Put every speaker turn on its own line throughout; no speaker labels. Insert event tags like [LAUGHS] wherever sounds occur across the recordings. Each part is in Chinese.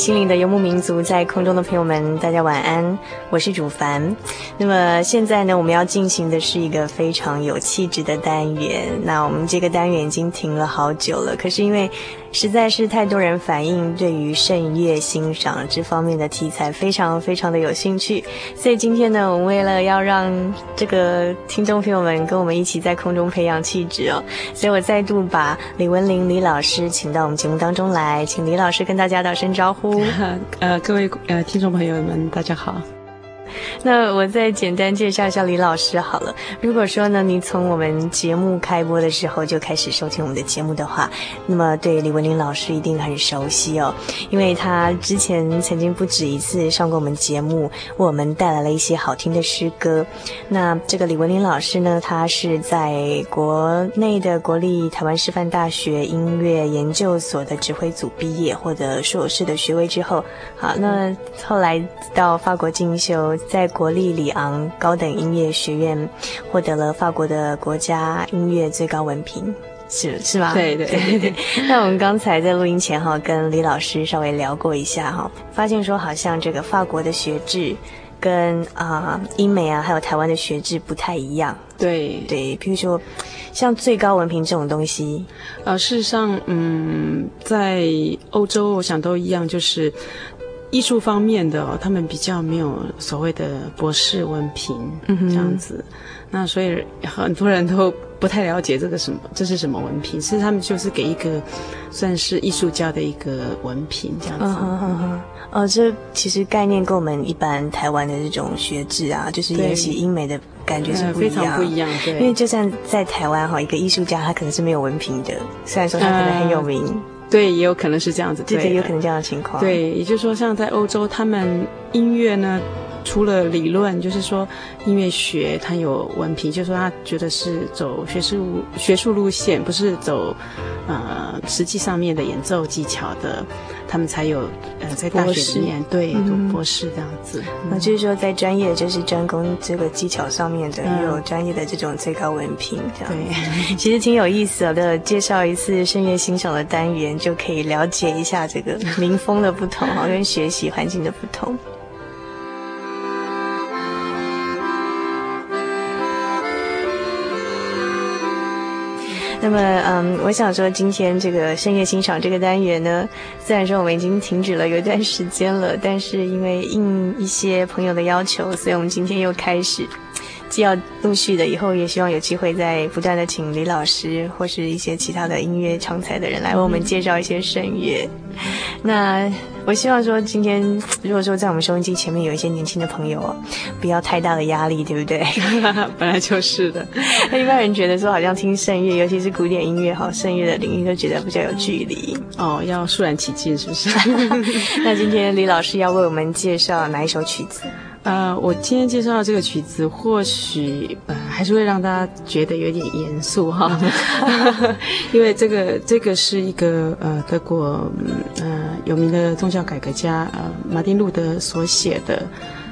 心灵的游牧民族，在空中的朋友们，大家晚安，我是主凡。那么现在呢，我们要进行的是一个非常有气质的单元。那我们这个单元已经停了好久了，可是因为实在是太多人反映对于圣乐欣赏这方面的题材非常非常的有兴趣，所以今天呢，我们为了要让这个听众朋友们跟我们一起在空中培养气质哦，所以我再度把李文玲李老师请到我们节目当中来，请李老师跟大家打声招呼。[LAUGHS]
呃，各位呃听众朋友们，大家好。[LAUGHS]
那我再简单介绍一下李老师好了。如果说呢，你从我们节目开播的时候就开始收听我们的节目的话，那么对李文林老师一定很熟悉哦，因为他之前曾经不止一次上过我们节目，为我们带来了一些好听的诗歌。那这个李文林老师呢，他是在国内的国立台湾师范大学音乐研究所的指挥组毕业，获得硕士的学位之后，好，那后来到法国进修。在国立里昂高等音乐学院获得了法国的国家音乐最高文凭，是是吗？
对对对对。[LAUGHS]
那我们刚才在录音前哈，跟李老师稍微聊过一下哈，发现说好像这个法国的学制跟啊、呃、英美啊还有台湾的学制不太一样。
对
对，譬如说像最高文凭这种东西，
呃，事实上，嗯，在欧洲我想都一样，就是。艺术方面的哦，他们比较没有所谓的博士文凭这样子，嗯、那所以很多人都不太了解这个什么，这是什么文凭？其实他们就是给一个算是艺术家的一个文凭这样子。嗯哼嗯
哼。哦，这其实概念跟我们一般台湾的这种学制啊，就是研习英美的感觉是不一样，
非常不一样。对，
因为就算在台湾哈，一个艺术家他可能是没有文凭的，虽然说他可能很有名。嗯
对，也有可能是这样子，
对，有可能这样的情况。
对，也就是说，像在欧洲，他们音乐呢，除了理论，就是说音乐学，他有文凭，就是说他觉得是走学术学术路线，不是走呃实际上面的演奏技巧的。他们才有呃，在大学里面对读博士这样子。
那、嗯、就是说，在专业就是专攻这个技巧上面的，嗯、有专业的这种最高文凭这样。对，其实挺有意思的。介绍一次声乐欣赏的单元，就可以了解一下这个民风的不同，[LAUGHS] 跟学习环境的不同。那么，嗯，我想说，今天这个深夜欣赏这个单元呢，虽然说我们已经停止了有一段时间了，但是因为应一些朋友的要求，所以我们今天又开始。既要陆续的，以后也希望有机会再不断的请李老师或是一些其他的音乐长才的人来为我们介绍一些声乐。那我希望说，今天如果说在我们收音机前面有一些年轻的朋友，不要太大的压力，对不对？[LAUGHS]
本来就是的。
那一般人觉得说，好像听声乐，尤其是古典音乐，好声乐的领域，都觉得比较有距离。
哦，要肃然起敬，是不是？[LAUGHS]
那今天李老师要为我们介绍哪一首曲子？
呃，我今天介绍的这个曲子，或许呃还是会让大家觉得有点严肃哈，[LAUGHS] 因为这个这个是一个呃德国呃有名的宗教改革家呃马丁路德所写的，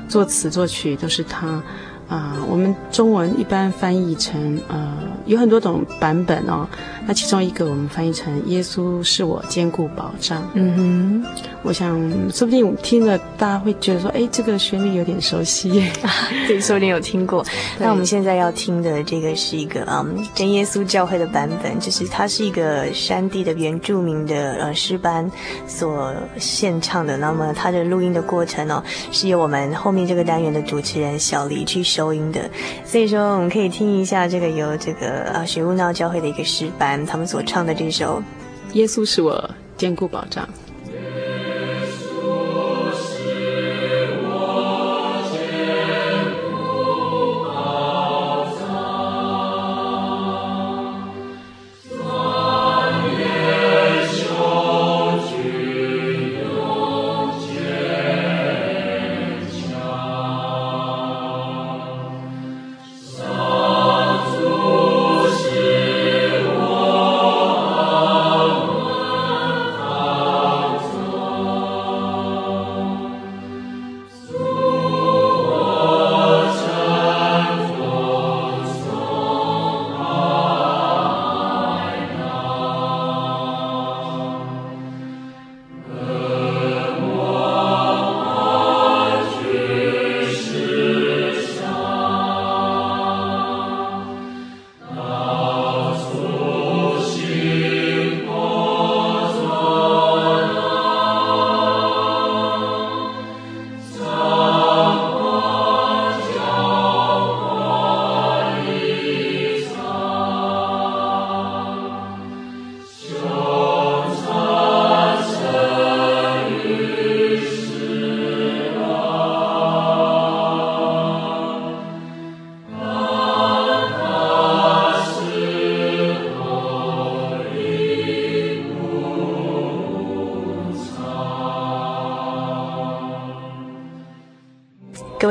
作词作曲都是他。啊、呃，我们中文一般翻译成呃，有很多种版本哦。那其中一个我们翻译成“耶稣是我坚固保障”。嗯哼，我想说不定我们听了，大家会觉得说，哎，这个旋律有点熟悉。
啊、[LAUGHS] 对，说不定有听过。那我们现在要听的这个是一个嗯，真耶稣教会的版本，就是它是一个山地的原住民的呃诗班所献唱的。那么它的录音的过程呢、哦，是由我们后面这个单元的主持人小黎去。收音的，所以说我们可以听一下这个由这个啊雪悟闹教会的一个诗班他们所唱的这首《
耶稣是我坚固保障》。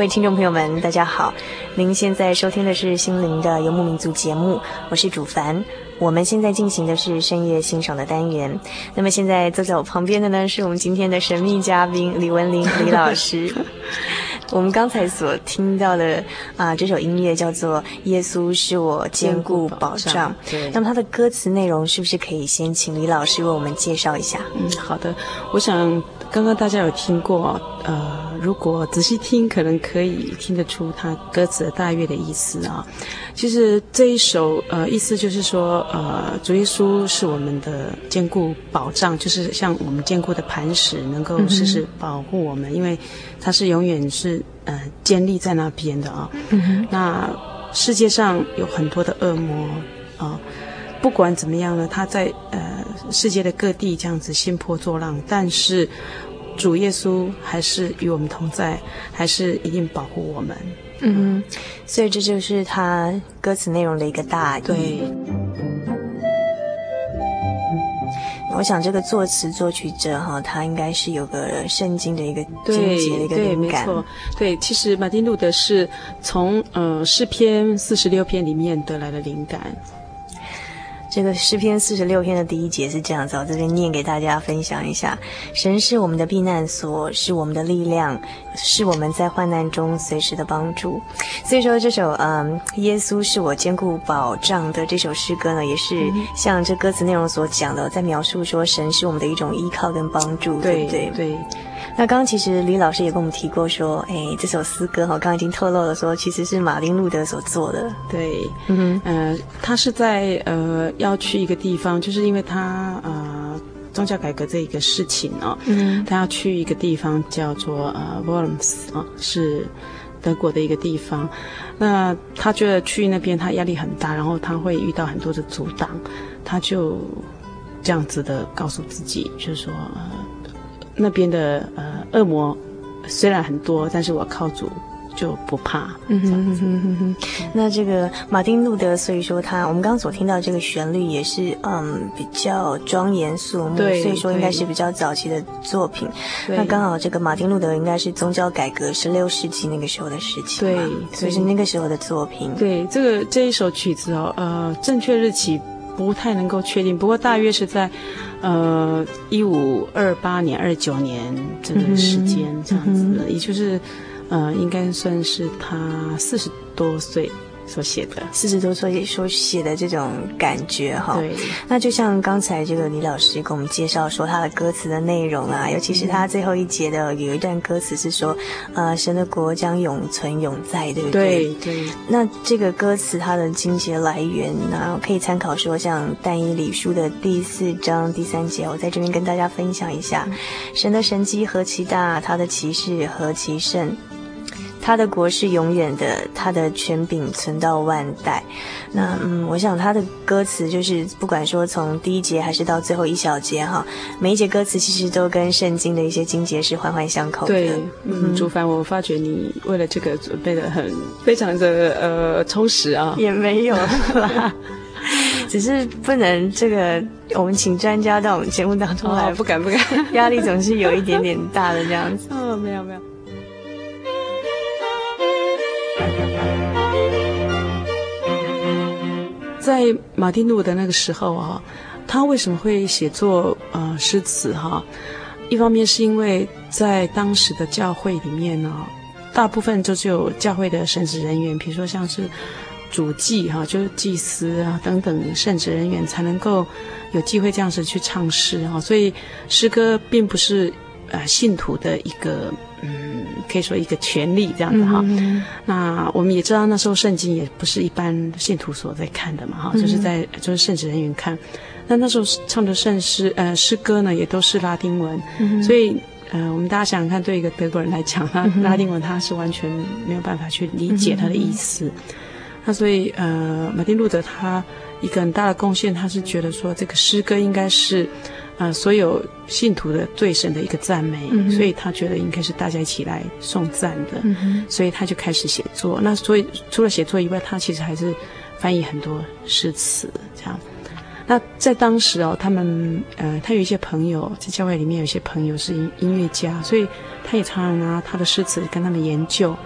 位听众朋友们，大家好！您现在收听的是心灵的游牧民族节目，我是主凡。我们现在进行的是深夜欣赏的单元。那么现在坐在我旁边的呢，是我们今天的神秘嘉宾李文林李老师。[LAUGHS] 我们刚才所听到的啊，这首音乐叫做《耶稣是我坚固保障》。对。那么它的歌词内容是不是可以先请李老师为我们介绍一下？
嗯，好的。我想刚刚大家有听过，呃。如果仔细听，可能可以听得出他歌词的大约的意思啊。其实这一首呃，意思就是说，呃，主耶稣是我们的坚固保障，就是像我们坚固的磐石，能够时时保护我们，嗯、因为他是永远是呃坚立在那边的啊。嗯、那世界上有很多的恶魔啊，不管怎么样呢，他在呃世界的各地这样子兴波作浪，但是。主耶稣还是与我们同在，还是一定保护我们。
嗯，所以这就是他歌词内容的一个大意。
对，
我想这个作词作曲者哈，他应该是有个圣经的一个经节的一个灵感。
对，没错。对，其实马丁路德是从呃诗篇四十六篇里面得来的灵感。
这个诗篇四十六篇的第一节是这样子，我这边念给大家分享一下：神是我们的避难所，是我们的力量，是我们在患难中随时的帮助。所以说，这首嗯，耶稣是我坚固保障的这首诗歌呢，也是像这歌词内容所讲的，在描述说神是我们的一种依靠跟帮助，对不对？
对。
那刚刚其实李老师也跟我们提过说，哎，这首诗歌哈，刚刚已经透露了说，其实是马丁路德所做的。
对，嗯哼，呃，他是在呃要去一个地方，就是因为他呃宗教改革这一个事情哦，嗯，他要去一个地方叫做呃 Worms 啊，是德国的一个地方。那他觉得去那边他压力很大，然后他会遇到很多的阻挡，他就这样子的告诉自己，就是说。呃那边的呃恶魔虽然很多，但是我靠主就不怕。
嗯哼哼哼哼。那这个马丁路德，所以说他我们刚刚所听到这个旋律也是嗯比较庄严肃穆，对，所以说应该是比较早期的作品。那刚好这个马丁路德应该是宗教改革十六世纪那个时候的事情，
对，
所以是那个时候的作品。
对，这个这一首曲子哦，呃，正确日期不太能够确定，不过大约是在。呃，一五二八年、二九年这个时间这样子的，嗯、也就是，呃，应该算是他四十多岁。所写的
四十多岁所写的这种感觉哈，
对。
那就像刚才这个李老师给我们介绍说他的歌词的内容啊，尤其是他最后一节的有一段歌词是说，呃，神的国将永存永在，对不对？
对对。
那这个歌词它的经节来源呢，可以参考说像但以理书的第四章第三节，我在这边跟大家分享一下，神的神迹何其大，他的奇事何其甚。他的国是永远的，他的权柄存到万代。那嗯，我想他的歌词就是不管说从第一节还是到最后一小节哈，每一节歌词其实都跟圣经的一些经节是环环相扣的。
对，嗯，竹凡，我发觉你为了这个准备的很非常的呃充实啊，
也没有啦，[LAUGHS] 只是不能这个我们请专家到我们节目当中来，
哦，不敢不敢，
压力总是有一点点大的这样子。[LAUGHS]
哦，没有没有。在马丁路的那个时候啊，他为什么会写作呃诗词哈？一方面是因为在当时的教会里面呢，大部分就只有教会的神职人员，比如说像是主祭哈，就是祭司啊等等圣职人员才能够有机会这样子去唱诗哈，所以诗歌并不是呃信徒的一个嗯。可以说一个权利这样子哈，嗯、那我们也知道那时候圣经也不是一般信徒所在看的嘛哈，嗯、就是在就是圣职人员看，那那时候唱的圣诗呃诗歌呢也都是拉丁文，嗯、所以呃我们大家想想看，对一个德国人来讲，他 [LAUGHS] 拉丁文他是完全没有办法去理解他的意思，嗯、那所以呃马丁路德他一个很大的贡献，他是觉得说这个诗歌应该是。啊、呃，所有信徒的对神的一个赞美，嗯、所以他觉得应该是大家一起来送赞的，嗯、所以他就开始写作。那所以除了写作以外，他其实还是翻译很多诗词这样。那在当时哦，他们呃，他有一些朋友在教会里面，有一些朋友是音音乐家，所以他也常常拿他的诗词跟他们研究。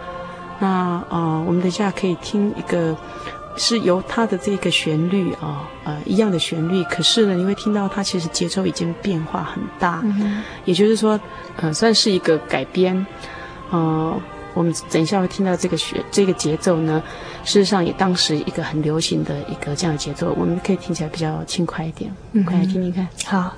那啊、呃，我们等一下可以听一个。是由它的这个旋律啊，呃，一样的旋律，可是呢，你会听到它其实节奏已经变化很大，嗯、也就是说，呃，算是一个改编。呃，我们等一下会听到这个旋这个节奏呢，事实上也当时一个很流行的一个这样的节奏，我们可以听起来比较轻快一点，嗯，快来听听看，
好。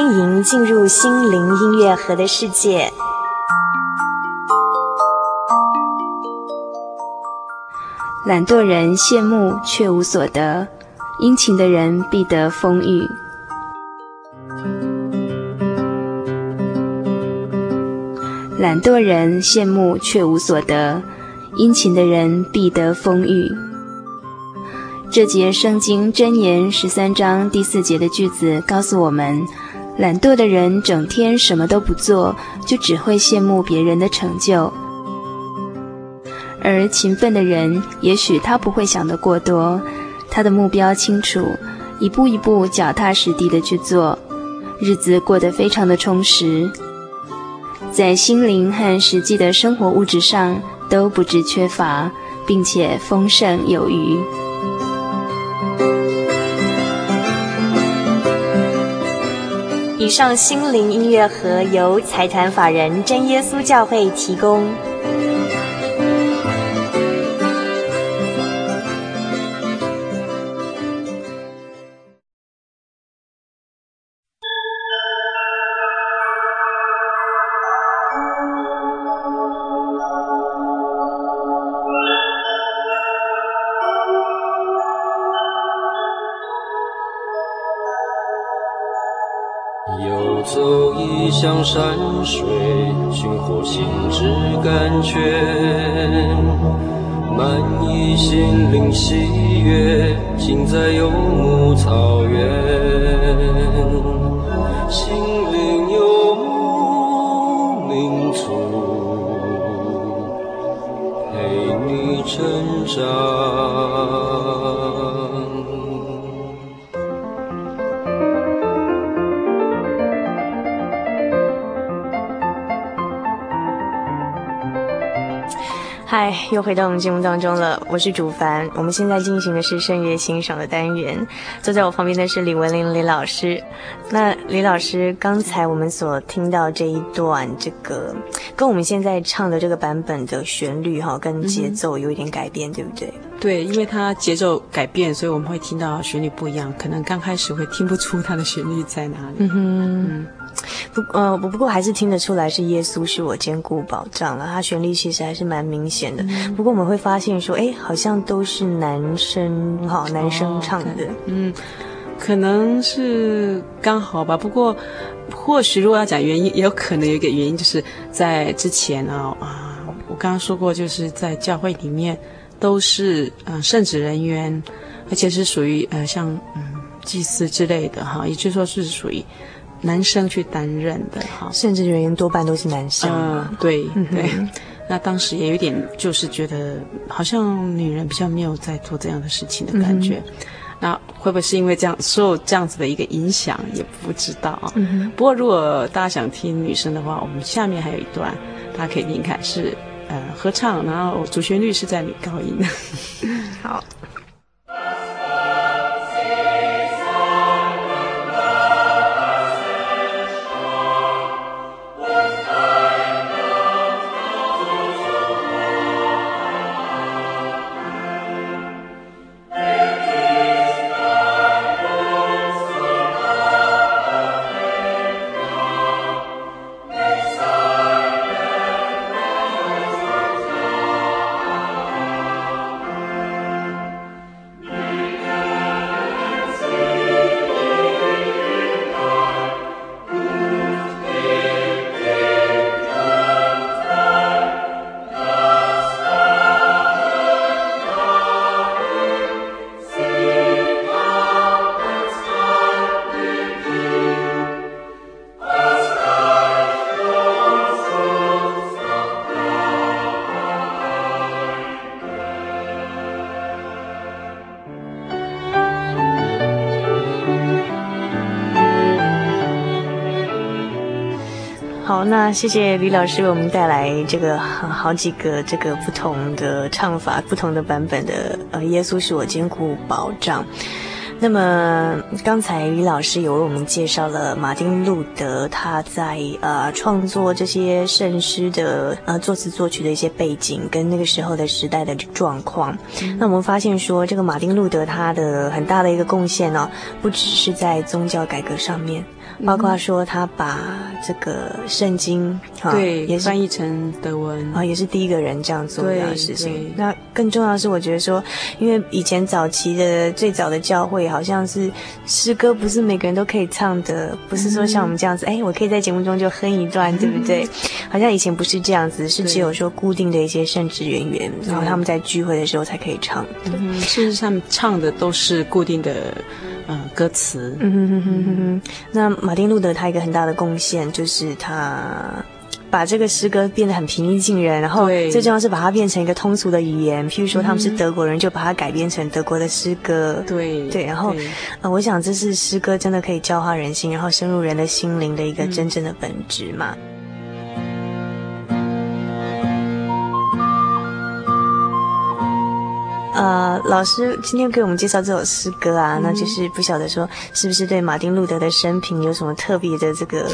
欢迎进入心灵音乐盒的世界。
懒惰人羡慕却无所得，殷勤的人必得丰裕。懒惰人羡慕却无所得，殷勤的人必得丰裕。这节圣经箴言十三章第四节的句子告诉我们：懒惰的人整天什么都不做，就只会羡慕别人的成就；而勤奋的人，也许他不会想得过多，他的目标清楚，一步一步脚踏实地的去做，日子过得非常的充实，在心灵和实际的生活物质上都不致缺乏，并且丰盛有
余。上心灵音乐盒由财团法人真耶稣教会提供。
水寻获心
又回到我们节目当中了。我是主凡，我们现在进行的是圣乐欣赏的单元。坐在我旁边的是李文林李老师。那李老师，刚才我们所听到这一段，这个跟我们现在唱的这个版本的旋律哈，跟节奏有一点改变，对不对？
对，因为它节奏改变，所以我们会听到旋律不一样。可能刚开始会听不出它的旋律在哪里。嗯哼。嗯
不，呃，不不过还是听得出来是耶稣是我坚固保障了。它旋律其实还是蛮明显的。嗯、不过我们会发现说，哎，好像都是男生，哈，男生唱的。哦
嗯，可能是刚好吧。不过，或许如果要讲原因，也有可能有一个原因，就是在之前啊啊，我刚刚说过，就是在教会里面都是嗯、呃、圣职人员，而且是属于呃像嗯祭司之类的哈，也就是说是属于。男生去担任的哈，
甚至人员多半都是男生。
嗯，对对。那当时也有点就是觉得，好像女人比较没有在做这样的事情的感觉。嗯、那会不会是因为这样受这样子的一个影响，也不知道。嗯。不过如果大家想听女生的话，我们下面还有一段，大家可以听看，是呃合唱，然后主旋律是在女高音。[LAUGHS]
好。那谢谢李老师为我们带来这个好几个这个不同的唱法、不同的版本的呃，耶稣是我坚固保障。那么刚才李老师有为我们介绍了马丁路德他在呃创作这些圣诗的呃作词作曲的一些背景跟那个时候的时代的状况。那我们发现说，这个马丁路德他的很大的一个贡献呢，不只是在宗教改革上面。包括说他把这个圣经
哈，对，也翻译成德文
啊，也是第一个人这样做的事情。那更重要的是，我觉得说，因为以前早期的最早的教会，好像是诗歌不是每个人都可以唱的，不是说像我们这样子，哎，我可以在节目中就哼一段，对不对？好像以前不是这样子，是只有说固定的一些圣职人员，然后他们在聚会的时候才可以唱。
嗯，事实上唱的都是固定的。嗯，歌词。
嗯哼哼哼哼。那马丁路德他一个很大的贡献就是他把这个诗歌变得很平易近人，然后最重要是把它变成一个通俗的语言。譬如说他们是德国人，就把它改编成德国的诗歌。
对
对，然后呃，我想这是诗歌真的可以教化人心，然后深入人的心灵的一个真正的本质嘛。嗯呃，老师今天给我们介绍这首诗歌啊，嗯、那就是不晓得说是不是对马丁路德的生平有什么特别的这个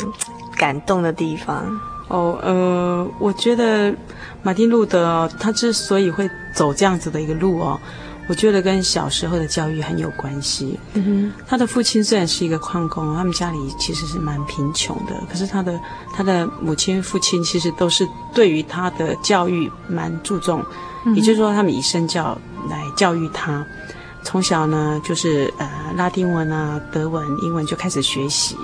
感动的地方？
哦，呃，我觉得马丁路德哦，他之所以会走这样子的一个路哦，我觉得跟小时候的教育很有关系。嗯哼，他的父亲虽然是一个矿工，他们家里其实是蛮贫穷的，可是他的他的母亲、父亲其实都是对于他的教育蛮注重，嗯、也就是说，他们以身教。来教育他，从小呢就是呃拉丁文啊、德文、英文就开始学习。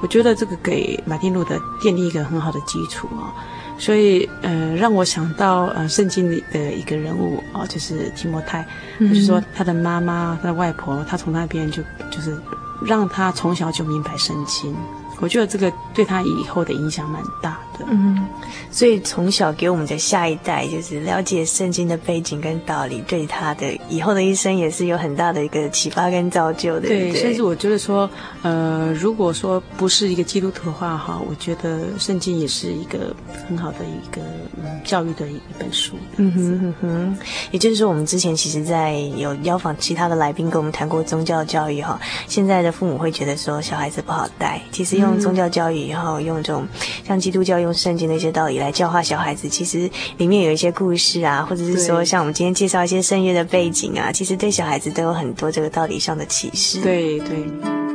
我觉得这个给马丁路德奠定一个很好的基础啊，所以呃让我想到呃圣经里的一个人物哦，就是提摩太，他、就是说他的妈妈、他的外婆，他从那边就就是让他从小就明白圣经。我觉得这个对他以后的影响蛮大的。
嗯，所以从小给我们的下一代，就是了解圣经的背景跟道理，对他的以后的一生也是有很大的一个启发跟造就的。对，
甚至我觉得说，呃，如果说不是一个基督徒的话，哈，我觉得圣经也是一个很好的一个嗯教育的一本书。
嗯哼哼哼，也就是说，我们之前其实在有邀访其他的来宾跟我们谈过宗教教育哈，现在的父母会觉得说小孩子不好带，其实用。宗教教育，然后用这种像基督教用圣经的一些道理来教化小孩子，其实里面有一些故事啊，或者是说像我们今天介绍一些圣乐的背景啊，其实对小孩子都有很多这个道理上的启示。
对对。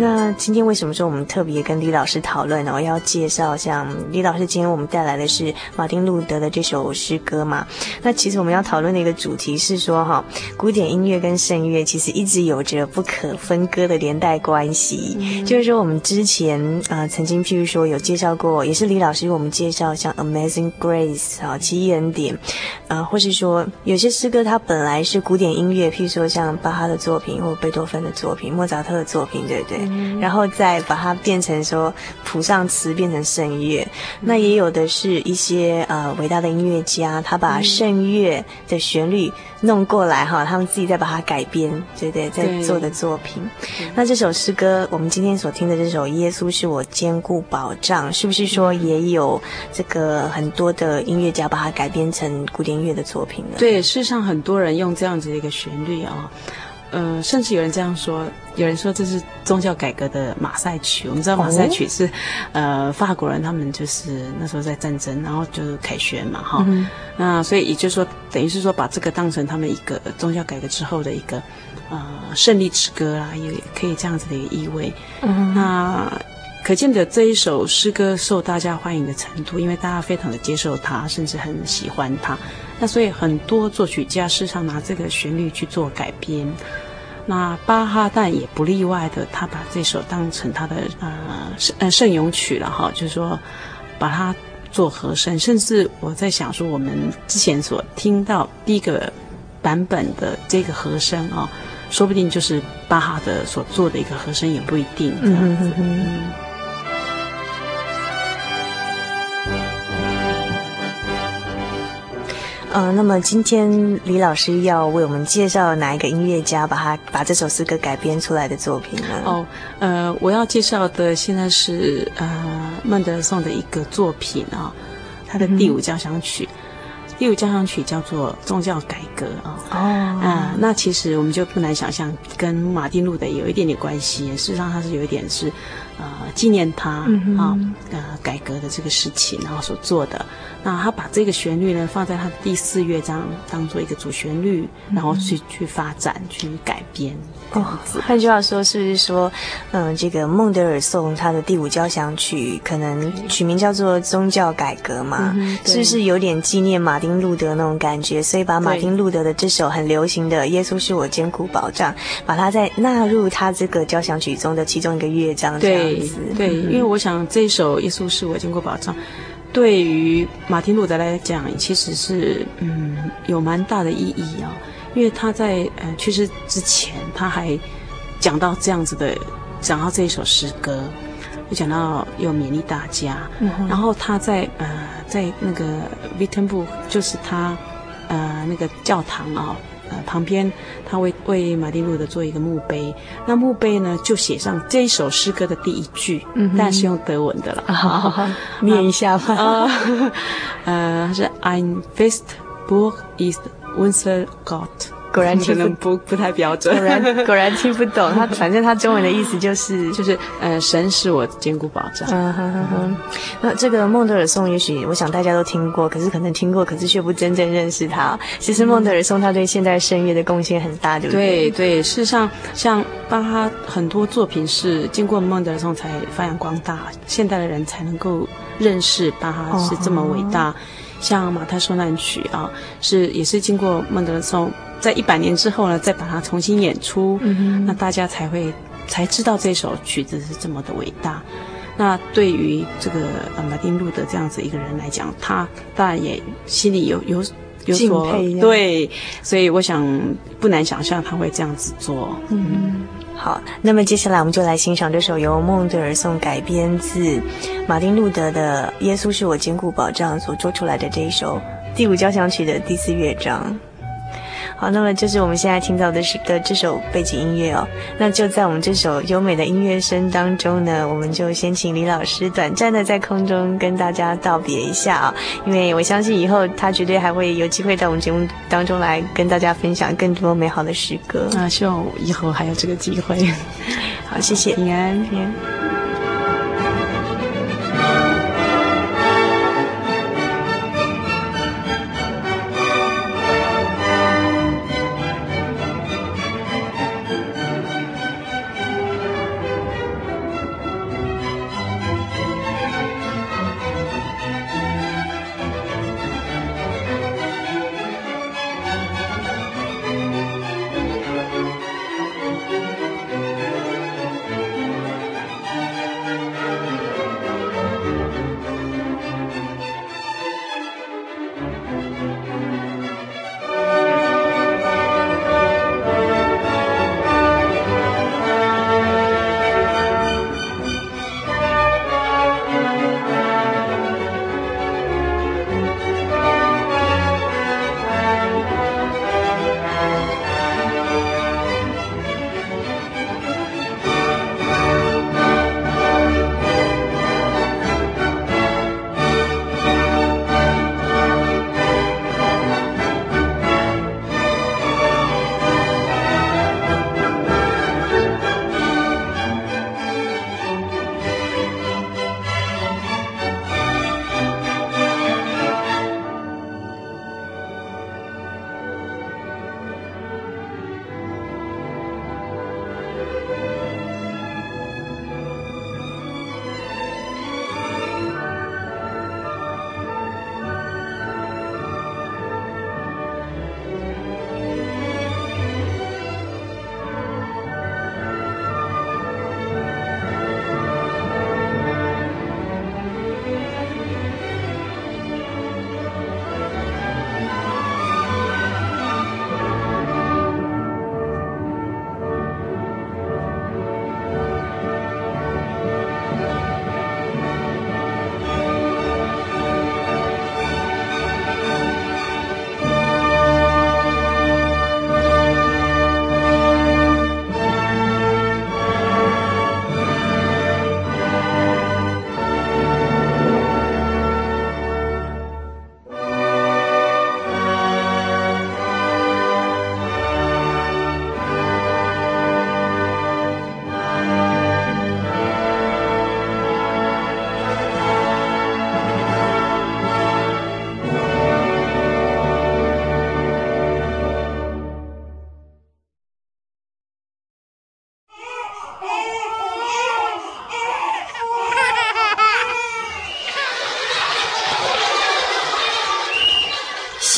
那今天为什么说我们特别跟李老师讨论呢？我要介绍像李老师今天我们带来的是马丁路德的这首诗歌嘛？那其实我们要讨论的一个主题是说哈，古典音乐跟圣乐其实一直有着不可分割的连带关系。嗯、就是说我们之前啊、呃、曾经譬如说有介绍过，也是李老师为我们介绍像 Amazing Grace 啊奇异恩典啊、呃，或是说有些诗歌它本来是古典音乐，譬如说像巴哈的作品或贝多芬的作品、莫扎特的作品，对不对？然后再把它变成说谱上词变成圣乐，那也有的是一些呃伟大的音乐家，他把圣乐的旋律弄过来哈，他们自己再把它改编，对对，在做的作品。那这首诗歌，我们今天所听的这首《耶稣是我坚固保障》，是不是说也有这个很多的音乐家把它改编成古典音乐的作品呢？
对，事实上很多人用这样子的一个旋律啊。呃，甚至有人这样说，有人说这是宗教改革的马赛曲。我们知道马赛曲是，哦、呃，法国人他们就是那时候在战争，然后就是凯旋嘛，哈。嗯、那所以也就是说，等于是说把这个当成他们一个宗教改革之后的一个呃胜利之歌啦，也可以这样子的一个意味。嗯，那。可见的这一首诗歌受大家欢迎的程度，因为大家非常的接受它，甚至很喜欢它。那所以很多作曲家时常拿这个旋律去做改编。那巴哈但也不例外的，他把这首当成他的呃圣呃圣咏曲了哈，就是说把它做和声。甚至我在想说，我们之前所听到第一个版本的这个和声啊，说不定就是巴哈的所做的一个和声，也不一定这样子。嗯
呃，那么今天李老师要为我们介绍哪一个音乐家把他把这首诗歌改编出来的作品呢？
哦，呃，我要介绍的现在是呃孟德尔颂的一个作品啊，他的第五交响曲。嗯、第五交响曲叫做宗教改革啊。
哦，
啊，那其实我们就不难想象，跟马丁路德有一点点关系。事实上，他是有一点是，呃，纪念他、嗯、啊，呃，改革的这个事情，然后所做的。那他把这个旋律呢放在他的第四乐章当做一个主旋律，然后去去发展、去改编。
哦，换句话说，是不是说，嗯、呃，这个孟德尔颂他的第五交响曲可能取名叫做宗教改革嘛？嗯、是不是有点纪念马丁路德那种感觉？所以把马丁路德的这首很流行的《耶稣是我坚固保障》，把它再纳入他这个交响曲中的其中一个乐章这样子。
对，对，因为我想这首《耶稣是我坚固保障》。对于马丁路德来讲，其实是嗯有蛮大的意义啊、哦，因为他在呃去世之前，他还讲到这样子的，讲到这一首诗歌，就讲到要勉励大家。嗯、然后他在呃在那个 Wittenberg，就是他呃那个教堂啊、哦。呃，旁边他为为马丁路德做一个墓碑，那墓碑呢就写上这一首诗歌的第一句，嗯，但是用德文的了，
好 [LAUGHS] 好好，[LAUGHS] 念一下吧。[LAUGHS]
呃，呃是 Ein fest Burg ist unser Gott。果然可能不不太标准，
果然果然听不懂。他反正他中文的意思就是
就是呃，神是我坚固保障。
嗯哼哼哼。那这个孟德尔颂，也许我想大家都听过，可是可能听过，可是却不真正认识他。其实孟德尔颂他对现代声乐的贡献很大，对不对？
对对，事实上像巴哈很多作品是经过孟德尔颂才发扬光大，现代的人才能够认识巴哈是这么伟大。哦、像马太受难曲啊，是也是经过孟德尔颂。在一百年之后呢，再把它重新演出，嗯、那大家才会才知道这首曲子是这么的伟大。那对于这个呃马丁路德这样子一个人来讲，他当然也心里有有有所对，所以我想不难想象他会这样子做。
嗯，好，那么接下来我们就来欣赏这首由孟德尔颂改编自马丁路德的《耶稣是我坚固保障》所作出来的这一首第五交响曲的第四乐章。好，那么就是我们现在听到的是的这首背景音乐哦。那就在我们这首优美的音乐声当中呢，我们就先请李老师短暂的在空中跟大家道别一下啊、哦，因为我相信以后他绝对还会有机会到我们节目当中来跟大家分享更多美好的诗歌。
那希望以后还有这个机会。[LAUGHS]
好，谢谢，
平安，平安。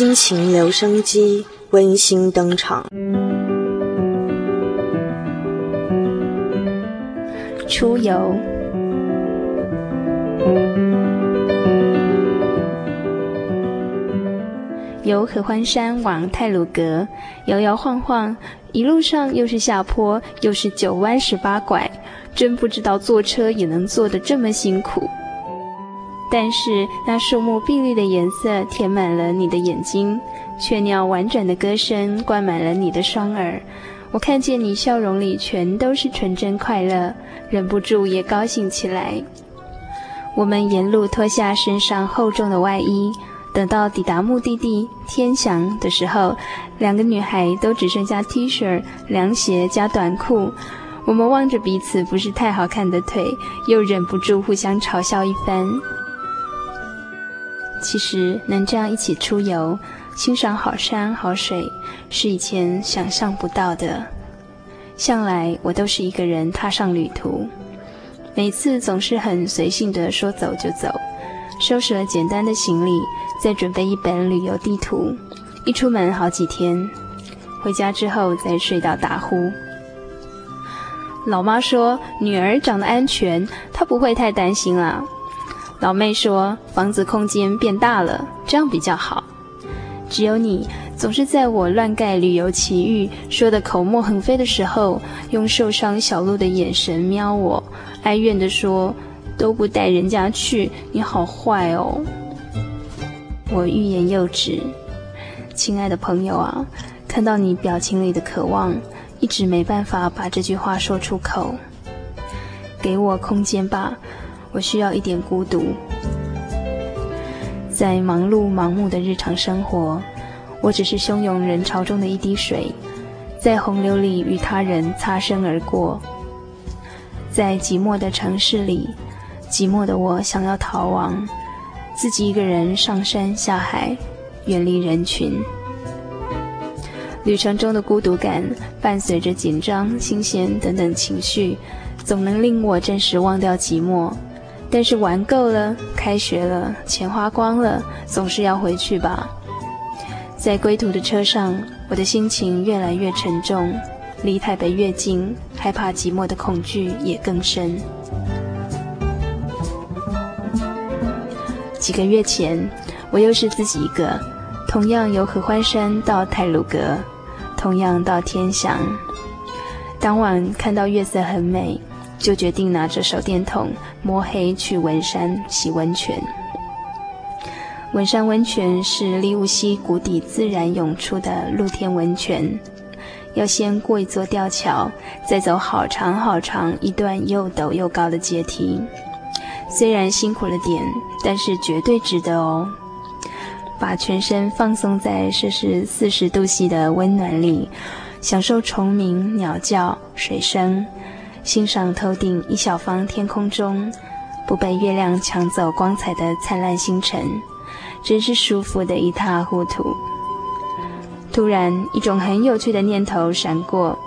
心情留声机温馨登场。
出游。由合欢山往太鲁阁，摇摇晃晃，一路上又是下坡，又是九弯十八拐，真不知道坐车也能坐得这么辛苦。但是那树木碧绿的颜色填满了你的眼睛，雀鸟婉转的歌声灌满了你的双耳，我看见你笑容里全都是纯真快乐，忍不住也高兴起来。我们沿路脱下身上厚重的外衣。等到抵达目的地天祥的时候，两个女孩都只剩下 T 恤、凉鞋加短裤。我们望着彼此不是太好看的腿，又忍不住互相嘲笑一番。其实能这样一起出游，欣赏好山好水，是以前想象不到的。向来我都是一个人踏上旅途，每次总是很随性的说走就走，收拾了简单的行李。再准备一本旅游地图，一出门好几天，回家之后再睡到打呼。老妈说女儿长得安全，她不会太担心啦。老妹说房子空间变大了，这样比较好。只有你总是在我乱盖旅游奇遇，说得口沫横飞的时候，用受伤小鹿的眼神瞄我，哀怨地说都不带人家去，你好坏哦。我欲言又止，亲爱的朋友啊，看到你表情里的渴望，一直没办法把这句话说出口。给我空间吧，我需要一点孤独。在忙碌盲目的日常生活，我只是汹涌人潮中的一滴水，在洪流里与他人擦身而过。在寂寞的城市里，寂寞的我想要逃亡。自己一个人上山下海，远离人群。旅程中的孤独感，伴随着紧张、新鲜等等情绪，总能令我暂时忘掉寂寞。但是玩够了，开学了，钱花光了，总是要回去吧。在归途的车上，我的心情越来越沉重，离台北越近，害怕寂寞的恐惧也更深。几个月前，我又是自己一个，同样由合欢山到太鲁阁，同样到天祥。当晚看到月色很美，就决定拿着手电筒摸黑去文山洗温泉。文山温泉是立雾溪谷底自然涌出的露天温泉，要先过一座吊桥，再走好长好长一段又陡又高的阶梯。虽然辛苦了点，但是绝对值得哦！把全身放松在摄氏四十度 C 的温暖里，享受虫鸣、鸟叫、水声，欣赏头顶一小方天空中不被月亮抢走光彩的灿烂星辰，真是舒服的一塌糊涂。突然，一种很有趣的念头闪过：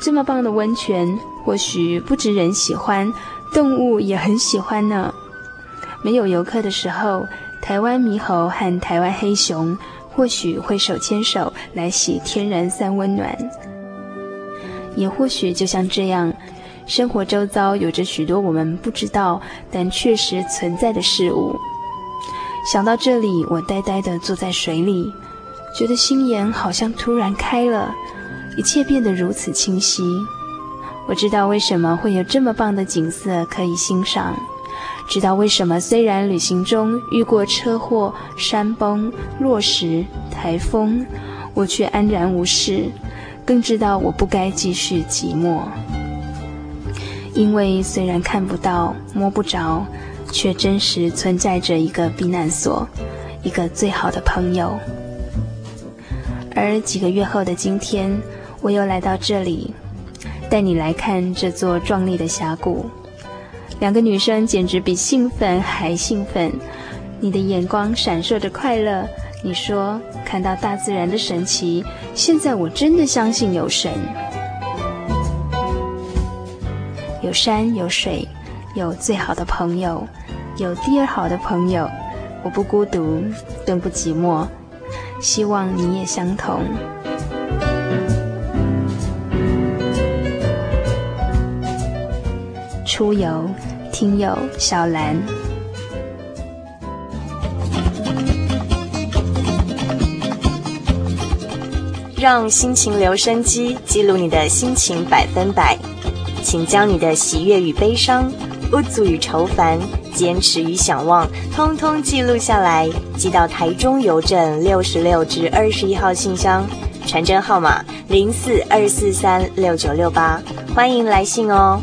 这么棒的温泉，或许不止人喜欢。动物也很喜欢呢。没有游客的时候，台湾猕猴和台湾黑熊或许会手牵手来洗天然三温暖，也或许就像这样，生活周遭有着许多我们不知道但确实存在的事物。想到这里，我呆呆地坐在水里，觉得心眼好像突然开了，一切变得如此清晰。我知道为什么会有这么棒的景色可以欣赏，知道为什么虽然旅行中遇过车祸、山崩、落石、台风，我却安然无事，更知道我不该继续寂寞。因为虽然看不到、摸不着，却真实存在着一个避难所，一个最好的朋友。而几个月后的今天，我又来到这里。带你来看这座壮丽的峡谷，两个女生简直比兴奋还兴奋。你的眼光闪烁着快乐，你说看到大自然的神奇。现在我真的相信有神，有山有水，有最好的朋友，有第二好的朋友。我不孤独，更不寂寞。希望你也相同。出游，听友小兰。
让心情留声机，记录你的心情百分百。请将你的喜悦与悲伤、不足与愁烦、坚持与想望，通通记录下来，寄到台中邮政六十六至二十一号信箱，传真号码零四二四三六九六八，欢迎来信哦。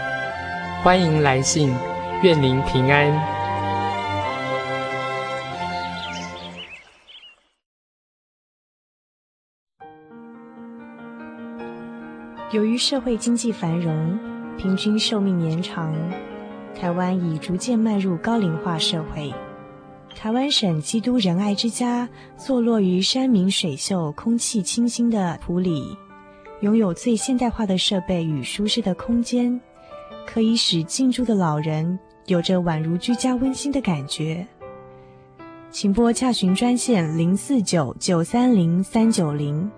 欢迎来信，愿您平安。
由于社会经济繁荣，平均寿命延长，台湾已逐渐迈入高龄化社会。台湾省基督仁爱之家坐落于山明水秀、空气清新的埔里，拥有最现代化的设备与舒适的空间。可以使进驻的老人有着宛如居家温馨的感觉。请拨洽询专线零四九九三零三九零。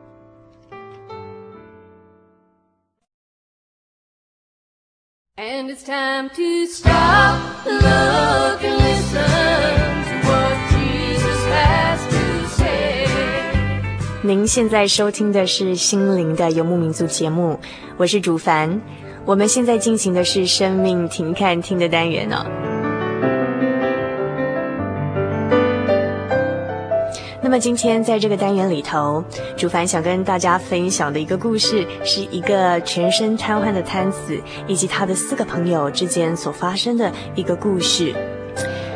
您现在收听的是心灵的游牧民族节目，我是主凡。我们现在进行的是生命停看听的单元呢、哦。那么今天在这个单元里头，主凡想跟大家分享的一个故事，是一个全身瘫痪的瘫子以及他的四个朋友之间所发生的一个故事。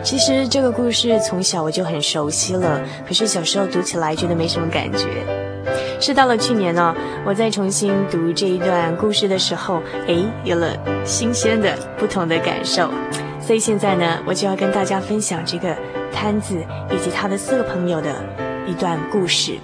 其实这个故事从小我就很熟悉了，可是小时候读起来觉得没什么感觉。是到了去年呢、我在重新读这一段故事的时候，诶，有了新鲜的、不同的感受。所以现在呢，我就要跟大家分享这个摊子以及他的四个朋友的一段故事。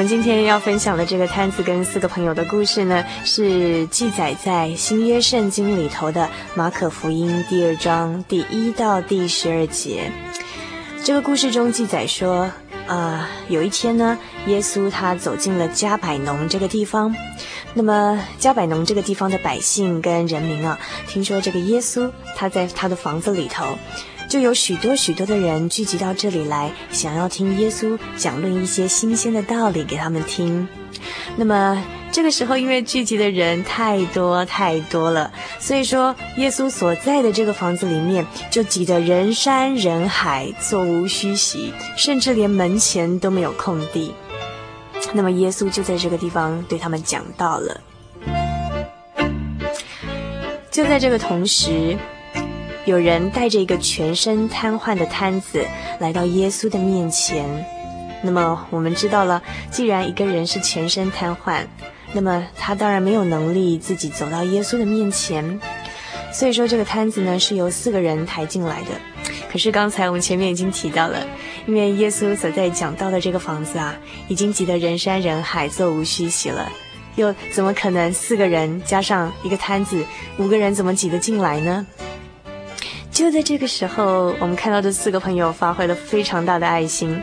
我们今天要分享的这个摊子跟四个朋友的故事呢，是记载在新约圣经里头的马可福音第二章第一到第十二节。这个故事中记载说，呃，有一天呢，耶稣他走进了迦百农这个地方。那么迦百农这个地方的百姓跟人民啊，听说这个耶稣他在他的房子里头。就有许多许多的人聚集到这里来，想要听耶稣讲论一些新鲜的道理给他们听。那么这个时候，因为聚集的人太多太多了，所以说耶稣所在的这个房子里面就挤得人山人海，座无虚席，甚至连门前都没有空地。那么耶稣就在这个地方对他们讲道了。就在这个同时。有人带着一个全身瘫痪的瘫子来到耶稣的面前。那么我们知道了，既然一个人是全身瘫痪，那么他当然没有能力自己走到耶稣的面前。所以说，这个瘫子呢是由四个人抬进来的。可是刚才我们前面已经提到了，因为耶稣所在讲道的这个房子啊，已经挤得人山人海，座无虚席了，又怎么可能四个人加上一个瘫子，五个人怎么挤得进来呢？就在这个时候，我们看到这四个朋友发挥了非常大的爱心，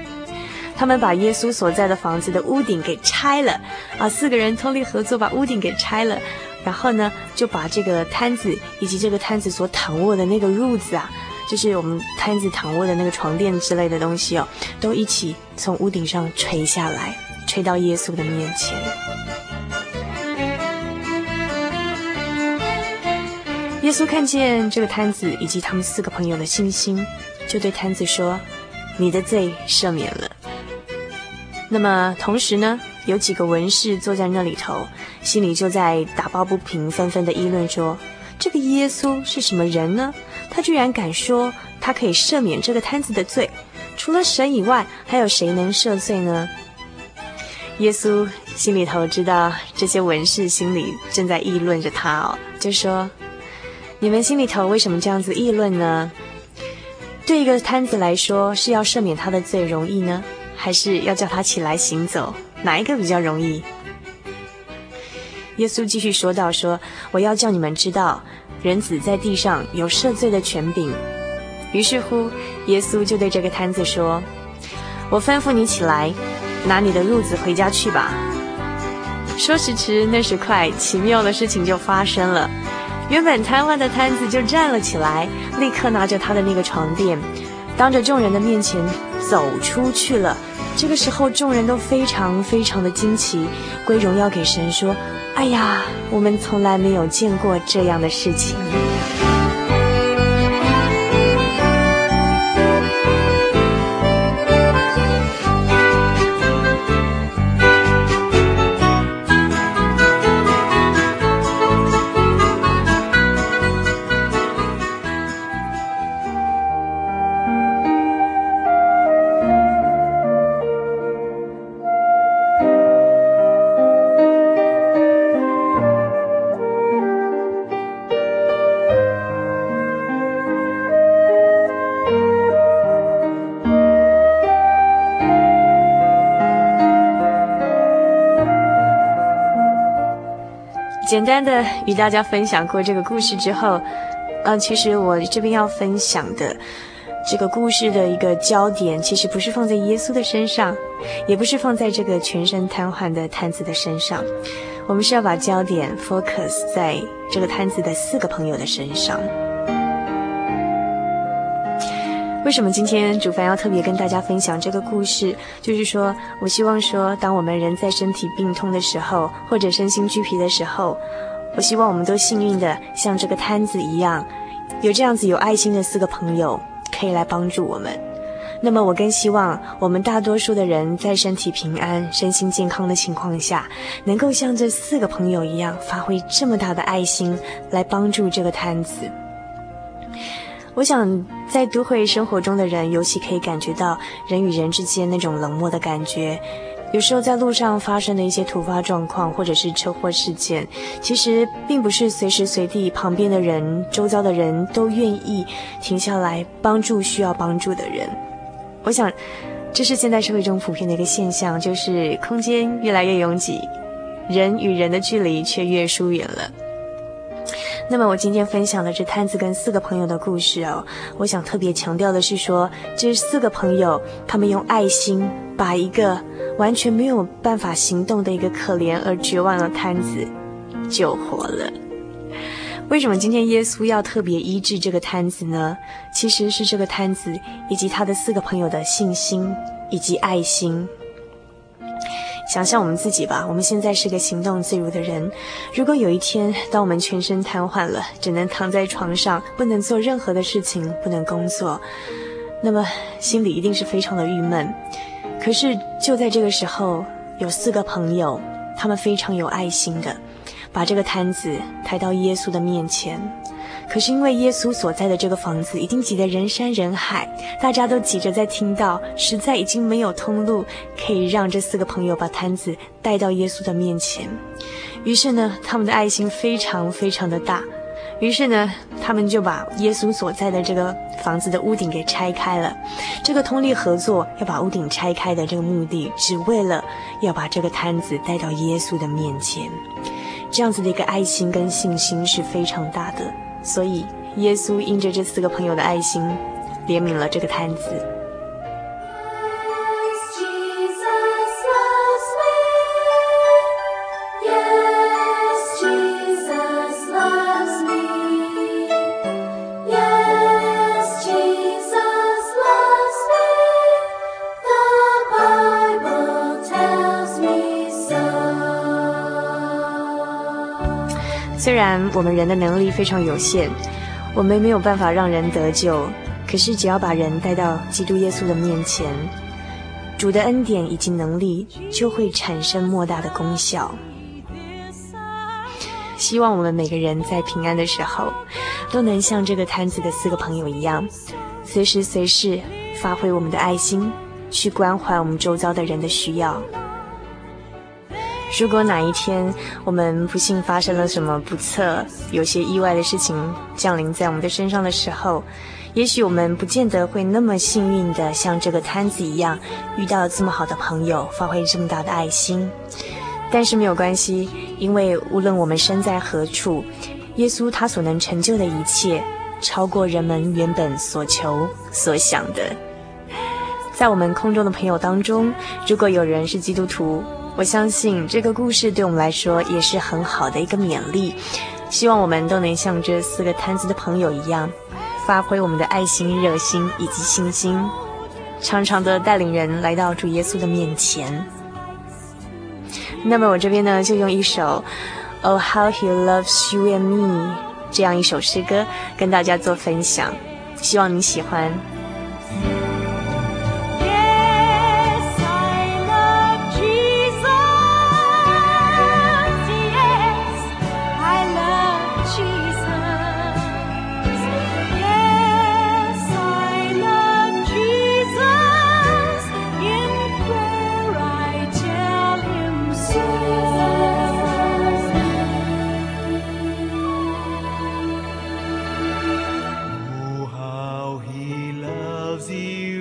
他们把耶稣所在的房子的屋顶给拆了，啊，四个人通力合作把屋顶给拆了，然后呢，就把这个摊子以及这个摊子所躺卧的那个褥子啊，就是我们摊子躺卧的那个床垫之类的东西哦，都一起从屋顶上垂下来，垂到耶稣的面前。耶稣看见这个摊子以及他们四个朋友的信心，就对摊子说：“你的罪赦免了。”那么同时呢，有几个文士坐在那里头，心里就在打抱不平，纷纷的议论说：“这个耶稣是什么人呢？他居然敢说他可以赦免这个摊子的罪？除了神以外，还有谁能赦罪呢？”耶稣心里头知道这些文士心里正在议论着他哦，就说：“你们心里头为什么这样子议论呢？对一个瘫子来说，是要赦免他的罪容易呢，还是要叫他起来行走？哪一个比较容易？”耶稣继续说道：“说我要叫你们知道，人子在地上有赦罪的权柄。”于是乎，耶稣就对这个瘫子说：“我吩咐你起来。”拿你的褥子回家去吧。说时迟，那时快，奇妙的事情就发生了。原本瘫痪的摊子就站了起来，立刻拿着他的那个床垫，当着众人的面前走出去了。这个时候，众人都非常非常的惊奇，归荣耀给神，说：“哎呀，我们从来没有见过这样的事情。”简单的与大家分享过这个故事之后，嗯，其实我这边要分享的这个故事的一个焦点，其实不是放在耶稣的身上，也不是放在这个全身瘫痪的瘫子的身上，我们是要把焦点 focus 在这个瘫子的四个朋友的身上。为什么今天主凡要特别跟大家分享这个故事？就是说我希望说，当我们人在身体病痛的时候，或者身心俱疲的时候，我希望我们都幸运的像这个摊子一样，有这样子有爱心的四个朋友可以来帮助我们。那么我更希望我们大多数的人在身体平安、身心健康的情况下，能够像这四个朋友一样，发挥这么大的爱心来帮助这个摊子。我想，在都会生活中的人，尤其可以感觉到人与人之间那种冷漠的感觉。有时候在路上发生的一些突发状况，或者是车祸事件，其实并不是随时随地旁边的人、周遭的人都愿意停下来帮助需要帮助的人。我想，这是现代社会中普遍的一个现象，就是空间越来越拥挤，人与人的距离却越疏远了。那么我今天分享的这摊子跟四个朋友的故事哦，我想特别强调的是说，这四个朋友他们用爱心把一个完全没有办法行动的一个可怜而绝望的摊子救活了。为什么今天耶稣要特别医治这个摊子呢？其实是这个摊子以及他的四个朋友的信心以及爱心。想象我们自己吧，我们现在是个行动自如的人。如果有一天，当我们全身瘫痪了，只能躺在床上，不能做任何的事情，不能工作，那么心里一定是非常的郁闷。可是就在这个时候，有四个朋友，他们非常有爱心的，把这个摊子抬到耶稣的面前。可是因为耶稣所在的这个房子已经挤得人山人海，大家都挤着在听到，实在已经没有通路可以让这四个朋友把摊子带到耶稣的面前。于是呢，他们的爱心非常非常的大。于是呢，他们就把耶稣所在的这个房子的屋顶给拆开了。这个通力合作要把屋顶拆开的这个目的，只为了要把这个摊子带到耶稣的面前。这样子的一个爱心跟信心是非常大的。所以，耶稣因着这四个朋友的爱心，怜悯了这个摊子。然我们人的能力非常有限，我们没有办法让人得救，可是只要把人带到基督耶稣的面前，主的恩典以及能力就会产生莫大的功效。希望我们每个人在平安的时候，都能像这个摊子的四个朋友一样，随时随事发挥我们的爱心，去关怀我们周遭的人的需要。如果哪一天我们不幸发生了什么不测、有些意外的事情降临在我们的身上的时候，也许我们不见得会那么幸运的像这个摊子一样，遇到这么好的朋友，发挥这么大的爱心。但是没有关系，因为无论我们身在何处，耶稣他所能成就的一切，超过人们原本所求所想的。在我们空中的朋友当中，如果有人是基督徒，我相信这个故事对我们来说也是很好的一个勉励。希望我们都能像这四个摊子的朋友一样，发挥我们的爱心、热心以及信心，常常的带领人来到主耶稣的面前。那么我这边呢，就用一首《Oh How He Loves You and Me》这样一首诗歌跟大家做分享，希望你喜欢。loves you.